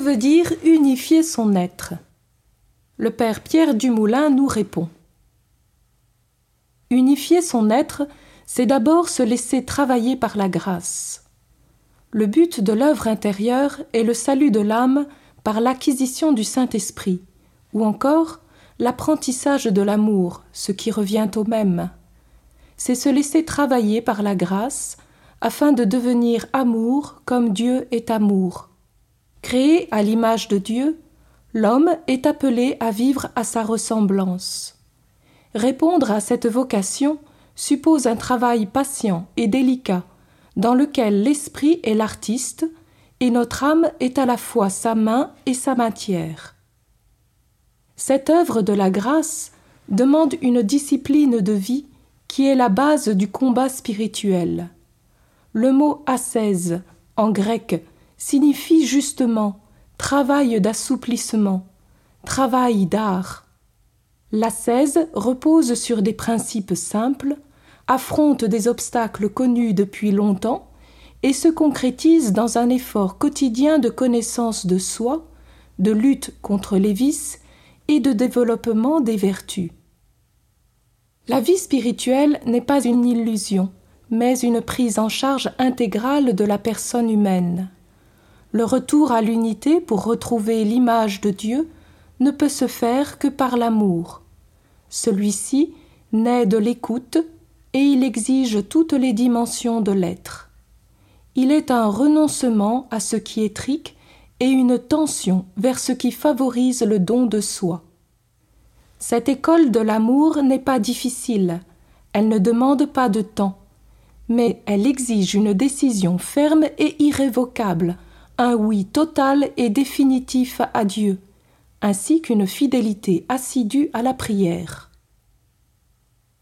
Veut dire unifier son être Le père Pierre Dumoulin nous répond. Unifier son être, c'est d'abord se laisser travailler par la grâce. Le but de l'œuvre intérieure est le salut de l'âme par l'acquisition du Saint-Esprit, ou encore l'apprentissage de l'amour, ce qui revient au même. C'est se laisser travailler par la grâce afin de devenir amour comme Dieu est amour. Créé à l'image de Dieu, l'homme est appelé à vivre à sa ressemblance. Répondre à cette vocation suppose un travail patient et délicat, dans lequel l'esprit est l'artiste et notre âme est à la fois sa main et sa matière. Cette œuvre de la grâce demande une discipline de vie qui est la base du combat spirituel. Le mot ascèse, en grec, signifie justement travail d'assouplissement, travail d'art. L'ascèse repose sur des principes simples, affronte des obstacles connus depuis longtemps et se concrétise dans un effort quotidien de connaissance de soi, de lutte contre les vices et de développement des vertus. La vie spirituelle n'est pas une illusion mais une prise en charge intégrale de la personne humaine. Le retour à l'unité pour retrouver l'image de Dieu ne peut se faire que par l'amour. Celui-ci naît de l'écoute et il exige toutes les dimensions de l'être. Il est un renoncement à ce qui est trique et une tension vers ce qui favorise le don de soi. Cette école de l'amour n'est pas difficile, elle ne demande pas de temps, mais elle exige une décision ferme et irrévocable, un oui total et définitif à Dieu, ainsi qu'une fidélité assidue à la prière.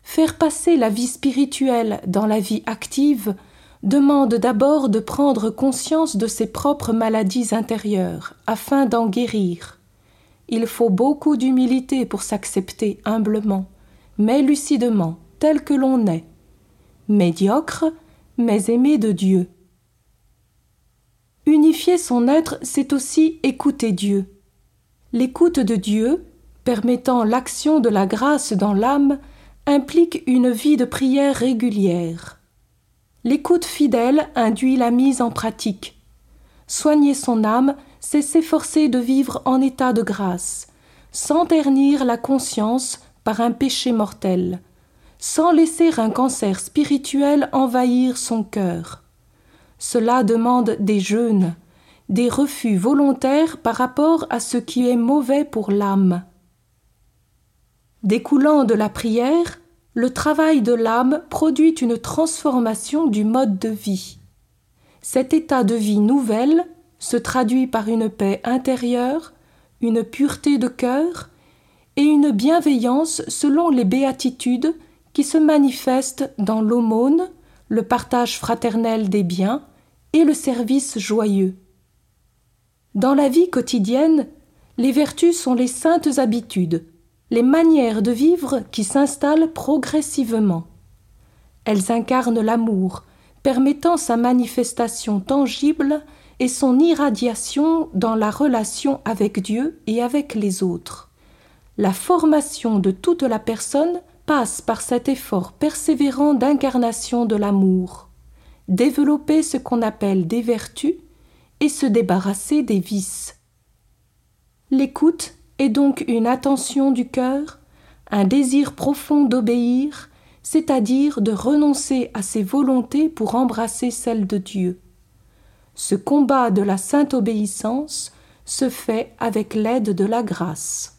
Faire passer la vie spirituelle dans la vie active demande d'abord de prendre conscience de ses propres maladies intérieures, afin d'en guérir. Il faut beaucoup d'humilité pour s'accepter humblement, mais lucidement, tel que l'on est, médiocre, mais aimé de Dieu. Unifier son être, c'est aussi écouter Dieu. L'écoute de Dieu, permettant l'action de la grâce dans l'âme, implique une vie de prière régulière. L'écoute fidèle induit la mise en pratique. Soigner son âme, c'est s'efforcer de vivre en état de grâce, sans ternir la conscience par un péché mortel, sans laisser un cancer spirituel envahir son cœur. Cela demande des jeûnes, des refus volontaires par rapport à ce qui est mauvais pour l'âme. Découlant de la prière, le travail de l'âme produit une transformation du mode de vie. Cet état de vie nouvelle se traduit par une paix intérieure, une pureté de cœur et une bienveillance selon les béatitudes qui se manifeste dans l'aumône, le partage fraternel des biens et le service joyeux. Dans la vie quotidienne, les vertus sont les saintes habitudes, les manières de vivre qui s'installent progressivement. Elles incarnent l'amour, permettant sa manifestation tangible et son irradiation dans la relation avec Dieu et avec les autres. La formation de toute la personne passe par cet effort persévérant d'incarnation de l'amour, développer ce qu'on appelle des vertus et se débarrasser des vices. L'écoute est donc une attention du cœur, un désir profond d'obéir, c'est-à-dire de renoncer à ses volontés pour embrasser celles de Dieu. Ce combat de la sainte obéissance se fait avec l'aide de la grâce.